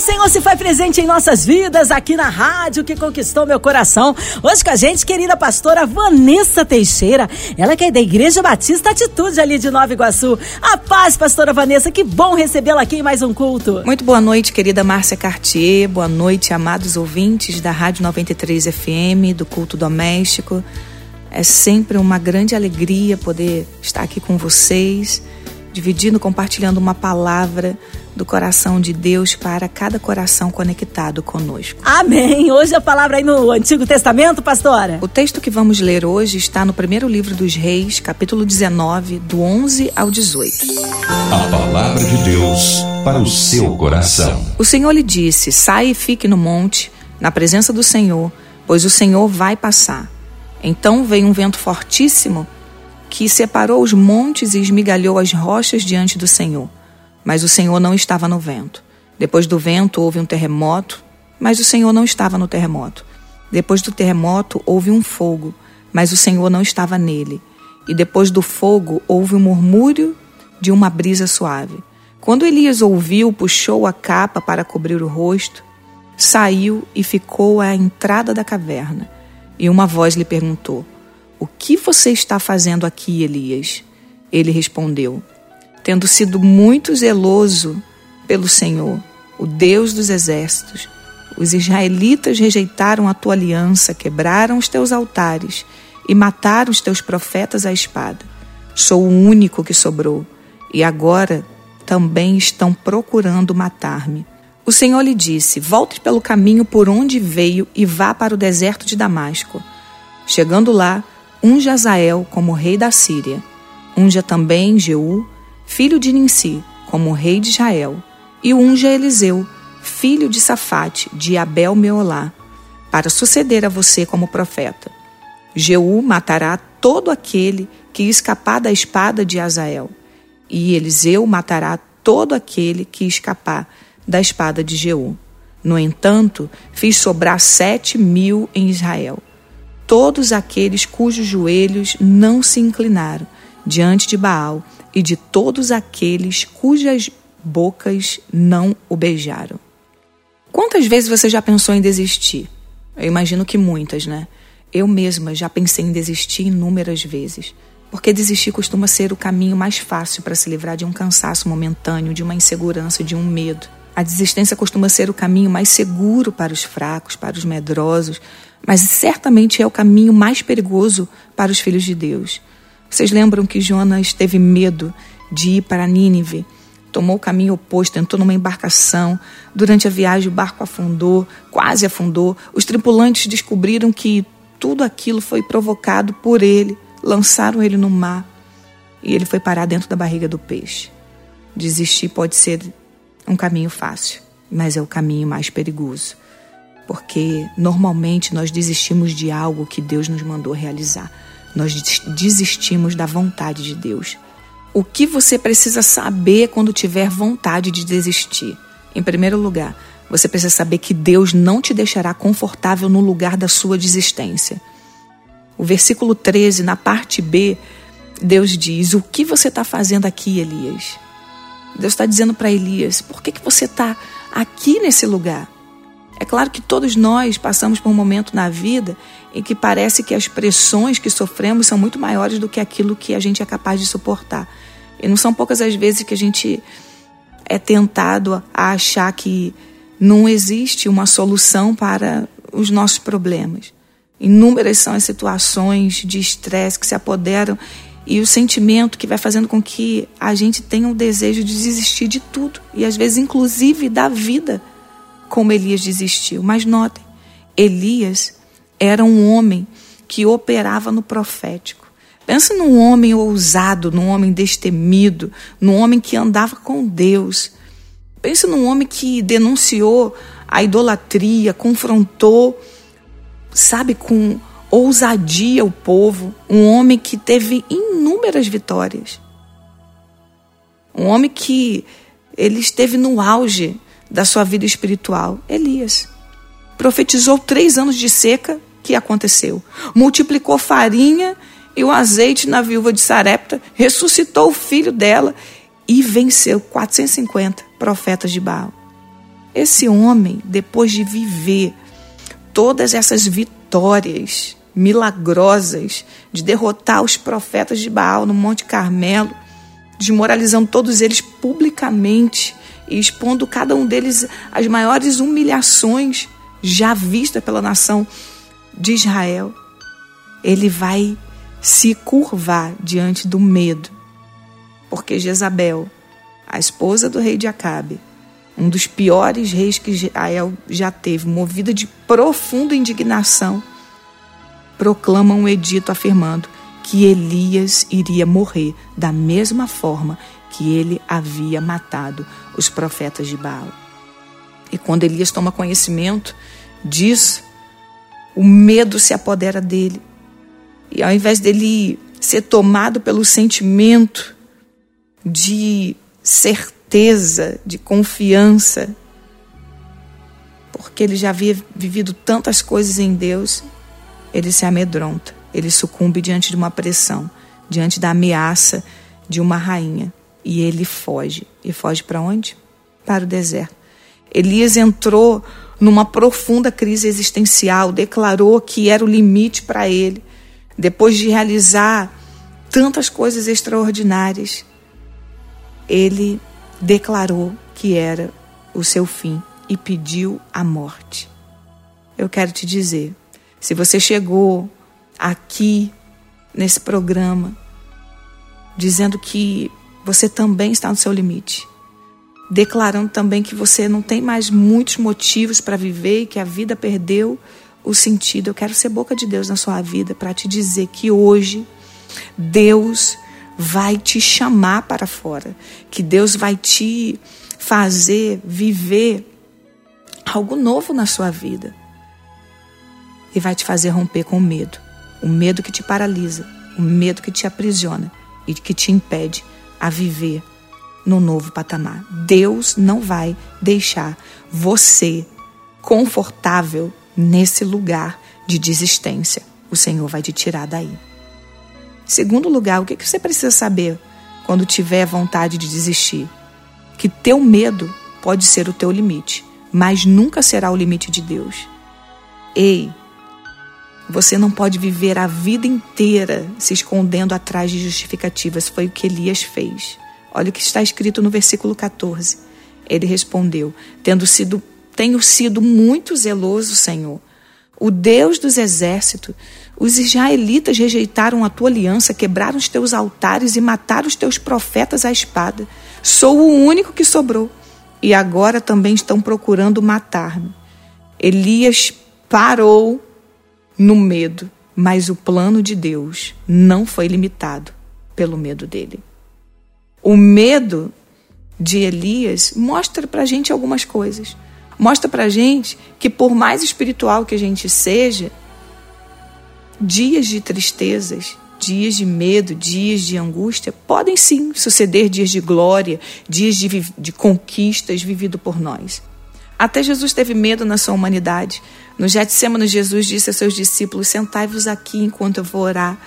Senhor se faz presente em nossas vidas aqui na rádio que conquistou meu coração. Hoje com a gente, querida pastora Vanessa Teixeira. Ela que é da Igreja Batista Atitude ali de Nova Iguaçu. A paz, pastora Vanessa. Que bom recebê-la aqui em mais um culto. Muito boa noite, querida Márcia Cartier. Boa noite, amados ouvintes da Rádio 93 FM, do culto doméstico. É sempre uma grande alegria poder estar aqui com vocês, dividindo, compartilhando uma palavra do coração de Deus para cada coração conectado conosco. Amém. Hoje a palavra aí no Antigo Testamento, pastora. O texto que vamos ler hoje está no primeiro livro dos Reis, capítulo 19, do 11 ao 18. A palavra de Deus para o seu coração. O Senhor lhe disse: Sai e fique no monte, na presença do Senhor, pois o Senhor vai passar. Então veio um vento fortíssimo que separou os montes e esmigalhou as rochas diante do Senhor. Mas o Senhor não estava no vento. Depois do vento houve um terremoto, mas o Senhor não estava no terremoto. Depois do terremoto houve um fogo, mas o Senhor não estava nele. E depois do fogo houve um murmúrio de uma brisa suave. Quando Elias ouviu, puxou a capa para cobrir o rosto, saiu e ficou à entrada da caverna. E uma voz lhe perguntou: O que você está fazendo aqui, Elias? Ele respondeu: Tendo sido muito zeloso pelo Senhor, o Deus dos exércitos, os israelitas rejeitaram a tua aliança, quebraram os teus altares e mataram os teus profetas à espada. Sou o único que sobrou, e agora também estão procurando matar-me. O Senhor lhe disse: Volte pelo caminho por onde veio e vá para o deserto de Damasco. Chegando lá, unja Azael como rei da Síria. Unja também Jeú, filho de Ninsi, como rei de Israel. E unja Eliseu, filho de Safate, de Abel Meolá, para suceder a você como profeta. Jeú matará todo aquele que escapar da espada de Azael, e Eliseu matará todo aquele que escapar da espada de Jeú. No entanto, fiz sobrar sete mil em Israel, todos aqueles cujos joelhos não se inclinaram diante de Baal e de todos aqueles cujas bocas não o beijaram. Quantas vezes você já pensou em desistir? Eu imagino que muitas, né? Eu mesma já pensei em desistir inúmeras vezes, porque desistir costuma ser o caminho mais fácil para se livrar de um cansaço momentâneo, de uma insegurança, de um medo. A desistência costuma ser o caminho mais seguro para os fracos, para os medrosos, mas certamente é o caminho mais perigoso para os filhos de Deus. Vocês lembram que Jonas teve medo de ir para Nínive? Tomou o caminho oposto, entrou numa embarcação. Durante a viagem, o barco afundou, quase afundou. Os tripulantes descobriram que tudo aquilo foi provocado por ele. Lançaram ele no mar e ele foi parar dentro da barriga do peixe. Desistir pode ser um caminho fácil, mas é o caminho mais perigoso. Porque normalmente nós desistimos de algo que Deus nos mandou realizar. Nós desistimos da vontade de Deus. O que você precisa saber quando tiver vontade de desistir? Em primeiro lugar, você precisa saber que Deus não te deixará confortável no lugar da sua desistência. O versículo 13, na parte B, Deus diz: O que você está fazendo aqui, Elias? Deus está dizendo para Elias: Por que, que você está aqui nesse lugar? É claro que todos nós passamos por um momento na vida em que parece que as pressões que sofremos são muito maiores do que aquilo que a gente é capaz de suportar. E não são poucas as vezes que a gente é tentado a achar que não existe uma solução para os nossos problemas. Inúmeras são as situações de estresse que se apoderam e o sentimento que vai fazendo com que a gente tenha o desejo de desistir de tudo e às vezes inclusive da vida, como Elias desistiu. Mas notem, Elias era um homem que operava no profético. Pensa num homem ousado, num homem destemido, num homem que andava com Deus. Pensa num homem que denunciou a idolatria, confrontou, sabe, com ousadia o povo, um homem que teve inúmeras vitórias. Um homem que ele esteve no auge da sua vida espiritual, Elias. profetizou três anos de seca, que aconteceu? Multiplicou farinha e o azeite na viúva de Sarepta, ressuscitou o filho dela e venceu 450 profetas de Baal. Esse homem, depois de viver todas essas vitórias milagrosas, de derrotar os profetas de Baal no Monte Carmelo, desmoralizando todos eles publicamente e expondo cada um deles às maiores humilhações já vistas pela nação de Israel, ele vai se curvar diante do medo, porque Jezabel, a esposa do rei de Acabe, um dos piores reis que Israel já teve, movida de profunda indignação, proclama um edito afirmando que Elias iria morrer da mesma forma que ele havia matado os profetas de Baal. E quando Elias toma conhecimento disso, o medo se apodera dele. E ao invés dele ser tomado pelo sentimento de certeza, de confiança, porque ele já havia vivido tantas coisas em Deus, ele se amedronta, ele sucumbe diante de uma pressão, diante da ameaça de uma rainha. E ele foge. E foge para onde? Para o deserto. Elias entrou numa profunda crise existencial, declarou que era o limite para ele depois de realizar tantas coisas extraordinárias, ele declarou que era o seu fim e pediu a morte. Eu quero te dizer, se você chegou aqui nesse programa dizendo que você também está no seu limite, declarando também que você não tem mais muitos motivos para viver e que a vida perdeu o sentido. Eu quero ser boca de Deus na sua vida para te dizer que hoje Deus vai te chamar para fora, que Deus vai te fazer viver algo novo na sua vida e vai te fazer romper com o medo, o medo que te paralisa, o medo que te aprisiona e que te impede a viver no novo patamar. Deus não vai deixar você confortável nesse lugar de desistência. O Senhor vai te tirar daí. Segundo lugar, o que você precisa saber quando tiver vontade de desistir? Que teu medo pode ser o teu limite, mas nunca será o limite de Deus. Ei, você não pode viver a vida inteira se escondendo atrás de justificativas. Foi o que Elias fez. Olha o que está escrito no versículo 14. Ele respondeu: Tendo sido tenho sido muito zeloso, Senhor. O Deus dos exércitos, os israelitas rejeitaram a tua aliança, quebraram os teus altares e mataram os teus profetas à espada. Sou o único que sobrou. E agora também estão procurando matar-me. Elias parou no medo, mas o plano de Deus não foi limitado pelo medo dele. O medo de Elias mostra para a gente algumas coisas mostra pra gente que por mais espiritual que a gente seja, dias de tristezas, dias de medo, dias de angústia, podem sim suceder dias de glória, dias de, de conquistas vivido por nós. Até Jesus teve medo na sua humanidade. No Getsemane, Jesus disse a seus discípulos: Sentai-vos aqui enquanto eu vou orar.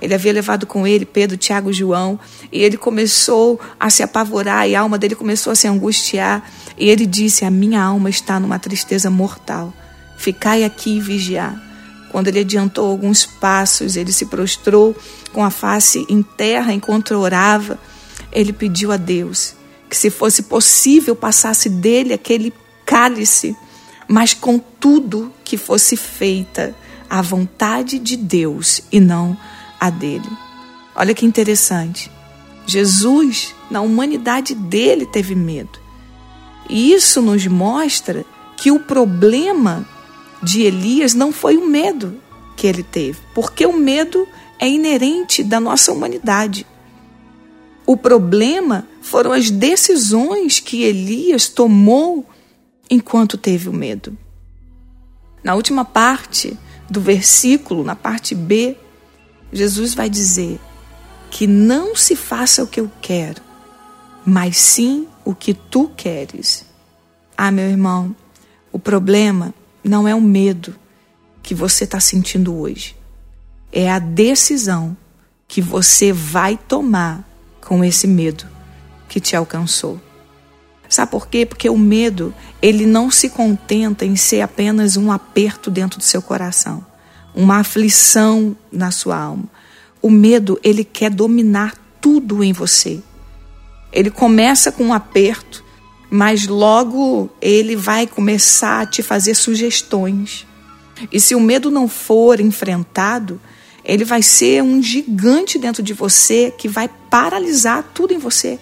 Ele havia levado com ele Pedro, Tiago e João, e ele começou a se apavorar, e a alma dele começou a se angustiar. E ele disse: A minha alma está numa tristeza mortal. Ficai aqui e vigiar. Quando ele adiantou alguns passos, ele se prostrou com a face em terra enquanto orava. Ele pediu a Deus que, se fosse possível, passasse dele aquele cálice, mas contudo que fosse feita a vontade de Deus e não a dele. Olha que interessante. Jesus, na humanidade dele, teve medo. E isso nos mostra que o problema de Elias não foi o medo que ele teve, porque o medo é inerente da nossa humanidade. O problema foram as decisões que Elias tomou enquanto teve o medo. Na última parte do versículo, na parte B, Jesus vai dizer que não se faça o que eu quero, mas sim o que tu queres. Ah, meu irmão, o problema não é o medo que você está sentindo hoje. É a decisão que você vai tomar com esse medo que te alcançou. Sabe por quê? Porque o medo, ele não se contenta em ser apenas um aperto dentro do seu coração, uma aflição na sua alma. O medo, ele quer dominar tudo em você. Ele começa com um aperto, mas logo ele vai começar a te fazer sugestões. E se o medo não for enfrentado, ele vai ser um gigante dentro de você que vai paralisar tudo em você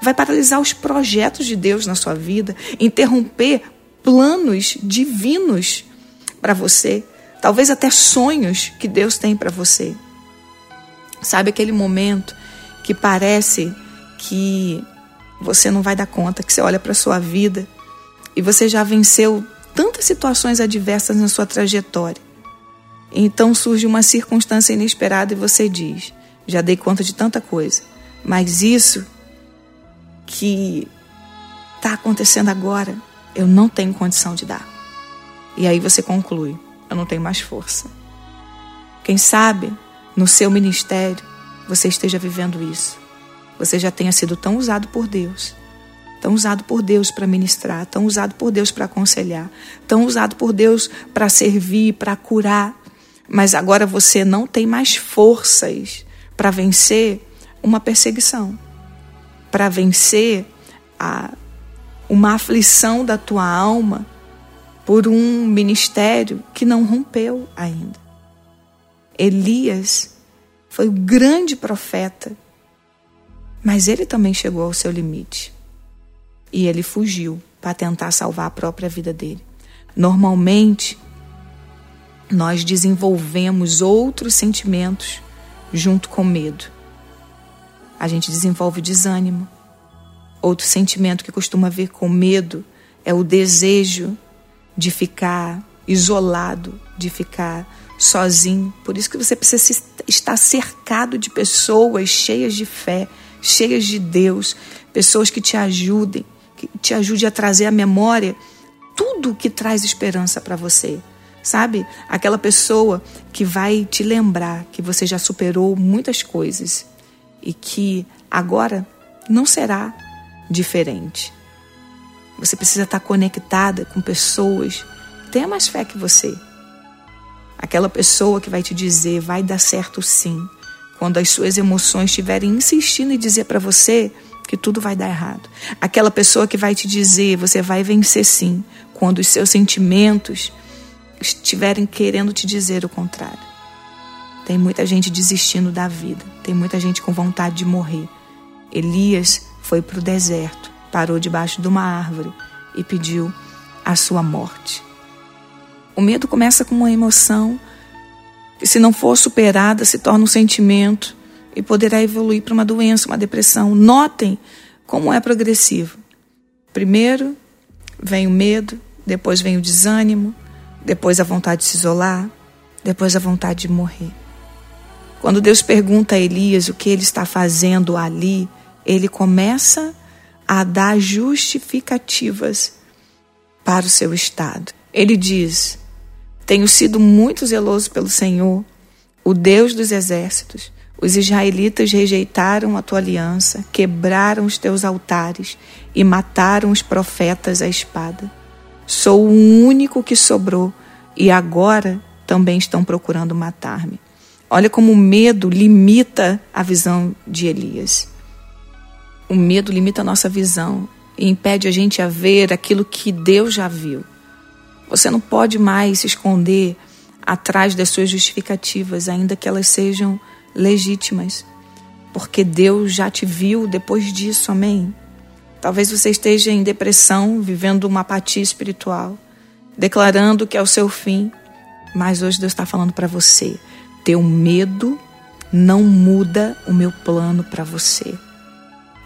vai paralisar os projetos de Deus na sua vida, interromper planos divinos para você, talvez até sonhos que Deus tem para você. Sabe aquele momento que parece que você não vai dar conta, que você olha para sua vida e você já venceu tantas situações adversas na sua trajetória. Então surge uma circunstância inesperada e você diz: Já dei conta de tanta coisa, mas isso que está acontecendo agora, eu não tenho condição de dar. E aí você conclui: eu não tenho mais força. Quem sabe no seu ministério você esteja vivendo isso. Você já tenha sido tão usado por Deus, tão usado por Deus para ministrar, tão usado por Deus para aconselhar, tão usado por Deus para servir, para curar, mas agora você não tem mais forças para vencer uma perseguição para vencer a, uma aflição da tua alma por um ministério que não rompeu ainda. Elias foi o grande profeta, mas ele também chegou ao seu limite. E ele fugiu para tentar salvar a própria vida dele. Normalmente, nós desenvolvemos outros sentimentos junto com medo a gente desenvolve desânimo. Outro sentimento que costuma vir com medo é o desejo de ficar isolado, de ficar sozinho. Por isso que você precisa estar cercado de pessoas cheias de fé, cheias de Deus, pessoas que te ajudem, que te ajudem a trazer à memória tudo que traz esperança para você. Sabe? Aquela pessoa que vai te lembrar que você já superou muitas coisas e que agora não será diferente. Você precisa estar conectada com pessoas que tenham mais fé que você. Aquela pessoa que vai te dizer vai dar certo sim, quando as suas emoções estiverem insistindo em dizer para você que tudo vai dar errado. Aquela pessoa que vai te dizer você vai vencer sim, quando os seus sentimentos estiverem querendo te dizer o contrário. Tem muita gente desistindo da vida, tem muita gente com vontade de morrer. Elias foi para o deserto, parou debaixo de uma árvore e pediu a sua morte. O medo começa com uma emoção que, se não for superada, se torna um sentimento e poderá evoluir para uma doença, uma depressão. Notem como é progressivo. Primeiro vem o medo, depois vem o desânimo, depois a vontade de se isolar, depois a vontade de morrer. Quando Deus pergunta a Elias o que ele está fazendo ali, ele começa a dar justificativas para o seu estado. Ele diz: Tenho sido muito zeloso pelo Senhor, o Deus dos exércitos. Os israelitas rejeitaram a tua aliança, quebraram os teus altares e mataram os profetas à espada. Sou o único que sobrou e agora também estão procurando matar-me. Olha como o medo limita a visão de Elias. O medo limita a nossa visão e impede a gente a ver aquilo que Deus já viu. Você não pode mais se esconder atrás das suas justificativas, ainda que elas sejam legítimas, porque Deus já te viu depois disso, amém? Talvez você esteja em depressão, vivendo uma apatia espiritual, declarando que é o seu fim, mas hoje Deus está falando para você teu medo não muda o meu plano para você.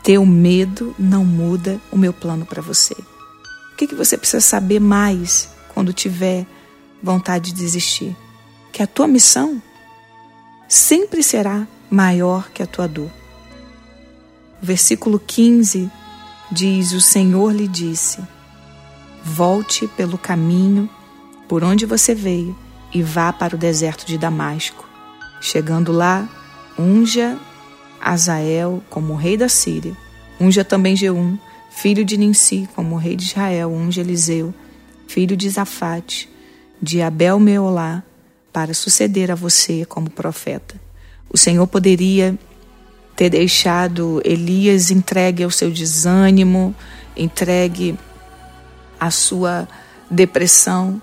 Teu medo não muda o meu plano para você. O que, que você precisa saber mais quando tiver vontade de desistir? Que a tua missão sempre será maior que a tua dor. O versículo 15 diz: O Senhor lhe disse: Volte pelo caminho por onde você veio e vá para o deserto de Damasco. Chegando lá, unja Azael como rei da Síria. Unja também Jeum, filho de Ninsi, como rei de Israel. Unja Eliseu, filho de Zafate, de Abel Meolá, para suceder a você como profeta. O Senhor poderia ter deixado Elias entregue ao seu desânimo, entregue à sua depressão.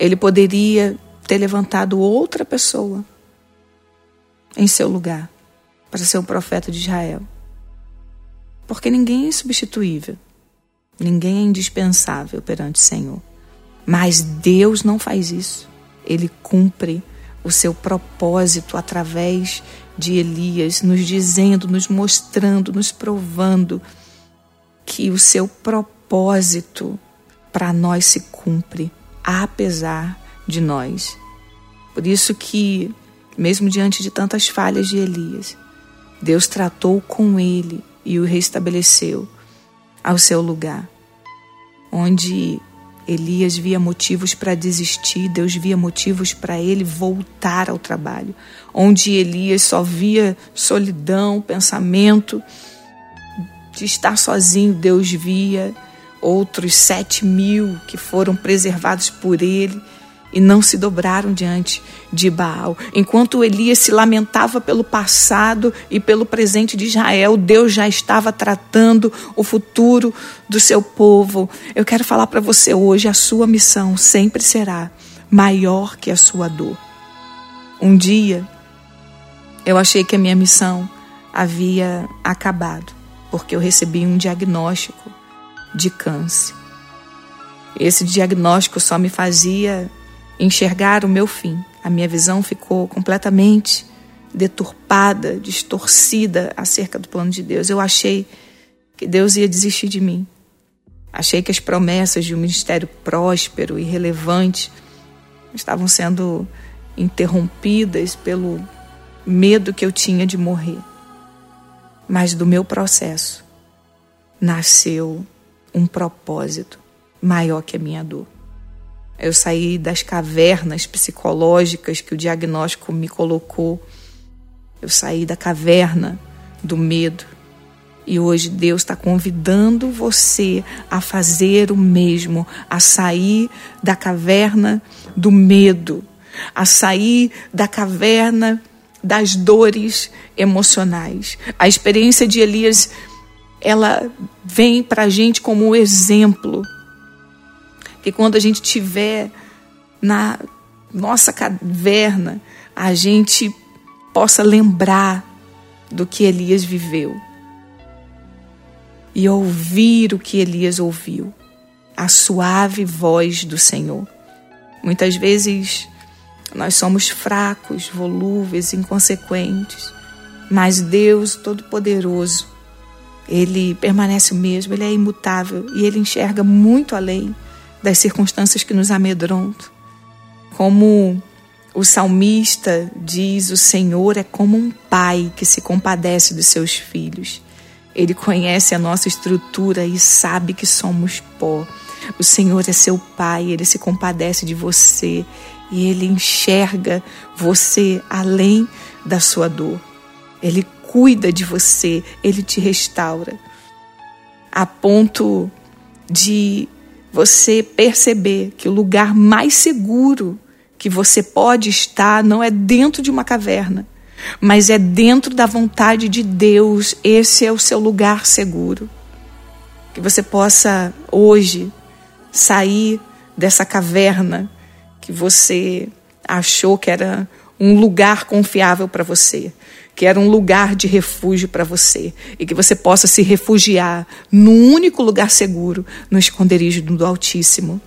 Ele poderia ter levantado outra pessoa em seu lugar para ser um profeta de Israel. Porque ninguém é substituível, ninguém é indispensável perante o Senhor. Mas Deus não faz isso. Ele cumpre o seu propósito através de Elias, nos dizendo, nos mostrando, nos provando que o seu propósito para nós se cumpre, apesar de nós. Por isso que, mesmo diante de tantas falhas de Elias, Deus tratou com ele e o restabeleceu ao seu lugar, onde Elias via motivos para desistir, Deus via motivos para ele voltar ao trabalho. Onde Elias só via solidão, pensamento de estar sozinho, Deus via outros sete mil que foram preservados por ele e não se dobraram diante de Baal. Enquanto Elias se lamentava pelo passado e pelo presente de Israel, Deus já estava tratando o futuro do seu povo. Eu quero falar para você hoje: a sua missão sempre será maior que a sua dor. Um dia, eu achei que a minha missão havia acabado, porque eu recebi um diagnóstico de câncer. Esse diagnóstico só me fazia enxergar o meu fim. A minha visão ficou completamente deturpada, distorcida acerca do plano de Deus. Eu achei que Deus ia desistir de mim. Achei que as promessas de um ministério próspero e relevante estavam sendo interrompidas pelo medo que eu tinha de morrer. Mas do meu processo nasceu um propósito maior que a minha dor. Eu saí das cavernas psicológicas que o diagnóstico me colocou. Eu saí da caverna do medo. E hoje Deus está convidando você a fazer o mesmo, a sair da caverna do medo, a sair da caverna das dores emocionais. A experiência de Elias, ela vem para a gente como um exemplo que quando a gente tiver na nossa caverna, a gente possa lembrar do que Elias viveu e ouvir o que Elias ouviu, a suave voz do Senhor. Muitas vezes nós somos fracos, volúveis, inconsequentes, mas Deus Todo-Poderoso, Ele permanece o mesmo, Ele é imutável e Ele enxerga muito além das circunstâncias que nos amedrontam. Como o salmista diz: o Senhor é como um pai que se compadece dos seus filhos. Ele conhece a nossa estrutura e sabe que somos pó. O Senhor é seu pai, ele se compadece de você e ele enxerga você além da sua dor. Ele cuida de você, ele te restaura. A ponto de você perceber que o lugar mais seguro que você pode estar não é dentro de uma caverna, mas é dentro da vontade de Deus. Esse é o seu lugar seguro. Que você possa hoje sair dessa caverna que você achou que era um lugar confiável para você que era um lugar de refúgio para você e que você possa se refugiar no único lugar seguro, no esconderijo do Altíssimo,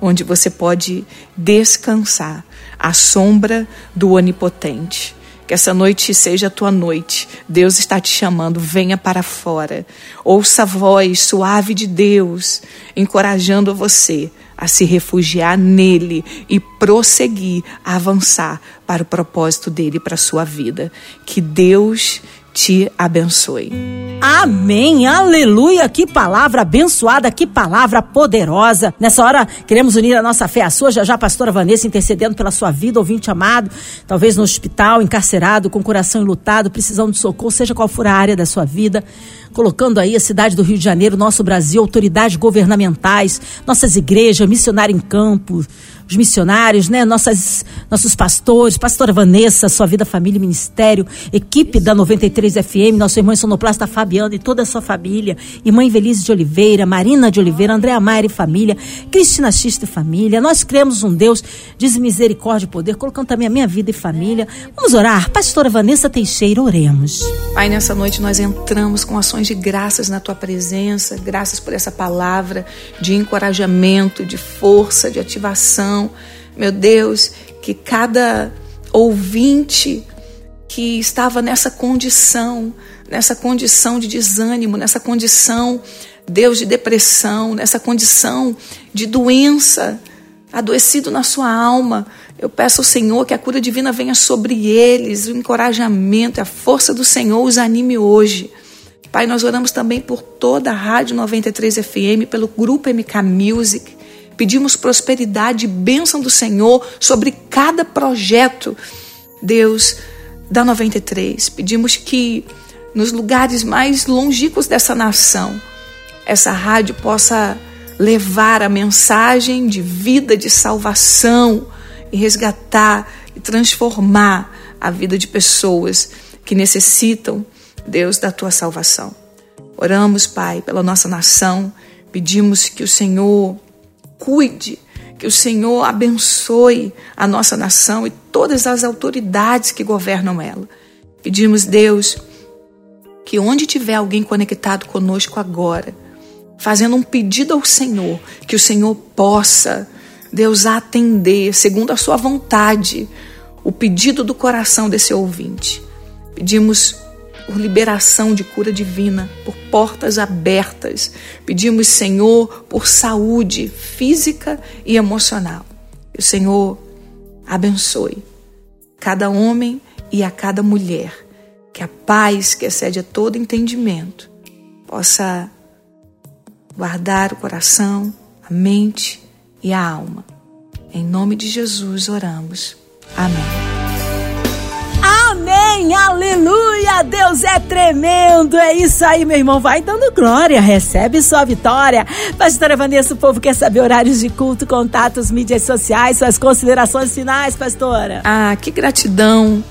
onde você pode descansar à sombra do Onipotente. Que essa noite seja a tua noite. Deus está te chamando, venha para fora. Ouça a voz suave de Deus, encorajando você a se refugiar nele e prosseguir, avançar para o propósito dele para a sua vida. Que Deus te abençoe. Amém, aleluia, que palavra abençoada, que palavra poderosa. Nessa hora, queremos unir a nossa fé à sua, já já pastora Vanessa intercedendo pela sua vida, ouvinte amado, talvez no hospital, encarcerado, com coração enlutado, precisando de socorro, seja qual for a área da sua vida. Colocando aí a cidade do Rio de Janeiro, nosso Brasil, autoridades governamentais, nossas igrejas, missionário em campo, os missionários, né? Nossas, nossos pastores, pastora Vanessa, sua vida, família, ministério, equipe da 93 FM, nosso irmão sonoplasta Fabiano e toda a sua família, irmã Invelise de Oliveira, Marina de Oliveira, Andréa Maia e família, Cristina Xista e família. Nós cremos um Deus de misericórdia e poder, colocando também a minha vida e família. Vamos orar. Pastora Vanessa Teixeira, oremos. Pai, nessa noite nós entramos com ações de graças na tua presença, graças por essa palavra de encorajamento, de força, de ativação meu Deus, que cada ouvinte que estava nessa condição, nessa condição de desânimo, nessa condição, Deus, de depressão, nessa condição de doença, adoecido na sua alma. Eu peço ao Senhor que a cura divina venha sobre eles, o encorajamento, a força do Senhor os anime hoje. Pai, nós oramos também por toda a Rádio 93 FM, pelo grupo MK Music, Pedimos prosperidade e bênção do Senhor sobre cada projeto, Deus, da 93. Pedimos que nos lugares mais longínquos dessa nação, essa rádio possa levar a mensagem de vida, de salvação e resgatar e transformar a vida de pessoas que necessitam, Deus, da tua salvação. Oramos, Pai, pela nossa nação, pedimos que o Senhor cuide, que o Senhor abençoe a nossa nação e todas as autoridades que governam ela. Pedimos, Deus, que onde tiver alguém conectado conosco agora, fazendo um pedido ao Senhor, que o Senhor possa, Deus, atender, segundo a sua vontade, o pedido do coração desse ouvinte. Pedimos por liberação de cura divina, por portas abertas. Pedimos, Senhor, por saúde física e emocional. Que o Senhor abençoe cada homem e a cada mulher. Que a paz que excede a todo entendimento possa guardar o coração, a mente e a alma. Em nome de Jesus oramos. Amém. Amém, aleluia, Deus é tremendo, é isso aí, meu irmão, vai dando glória, recebe sua vitória. Pastora Vanessa, o povo quer saber horários de culto, contatos, mídias sociais, suas considerações finais, pastora. Ah, que gratidão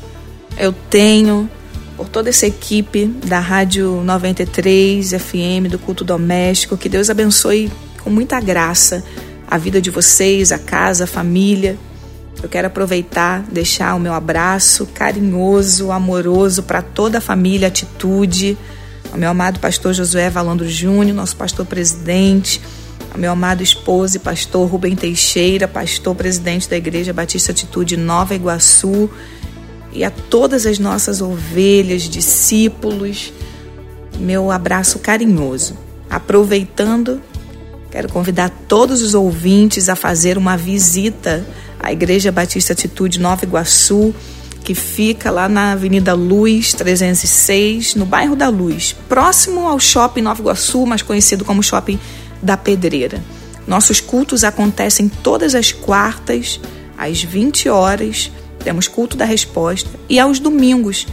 eu tenho por toda essa equipe da Rádio 93 FM, do culto doméstico, que Deus abençoe com muita graça a vida de vocês, a casa, a família. Eu quero aproveitar, deixar o meu abraço carinhoso, amoroso para toda a família Atitude, ao meu amado pastor Josué Valandro Júnior, nosso pastor presidente, ao meu amado esposo e pastor Rubem Teixeira, pastor presidente da Igreja Batista Atitude Nova Iguaçu, e a todas as nossas ovelhas, discípulos, meu abraço carinhoso. Aproveitando, quero convidar todos os ouvintes a fazer uma visita a Igreja Batista Atitude Nova Iguaçu, que fica lá na Avenida Luz 306, no bairro da Luz, próximo ao Shopping Nova Iguaçu, mais conhecido como Shopping da Pedreira. Nossos cultos acontecem todas as quartas, às 20 horas, temos culto da resposta, e aos domingos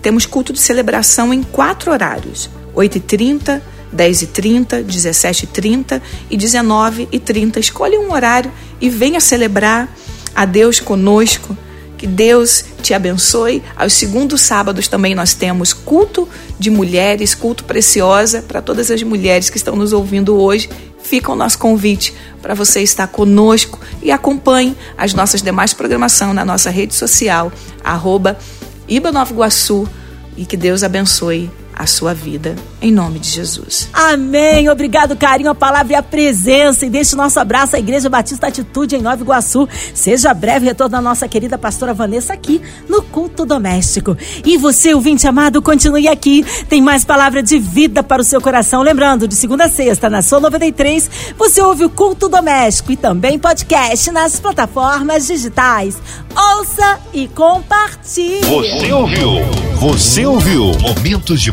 temos culto de celebração em quatro horários: 8h30, 10h30, 17h30 e 19h30. Escolhe um horário e venha celebrar a Deus conosco. Que Deus te abençoe. Aos segundos sábados também nós temos culto de mulheres, culto preciosa para todas as mulheres que estão nos ouvindo hoje. Fica o nosso convite para você estar conosco e acompanhe as nossas demais programação na nossa rede social, arroba Iba Nova Iguaçu, e que Deus abençoe a sua vida, em nome de Jesus. Amém. Obrigado, carinho, a palavra e a presença. E deixe nosso abraço à Igreja Batista Atitude em Nova Iguaçu. Seja breve retorno da nossa querida pastora Vanessa aqui no Culto Doméstico. E você, ouvinte amado, continue aqui. Tem mais palavra de vida para o seu coração. Lembrando, de segunda a sexta, na Sua 93, você ouve o Culto Doméstico e também podcast nas plataformas digitais. Ouça e compartilhe. Você ouviu? Você ouviu? Momentos de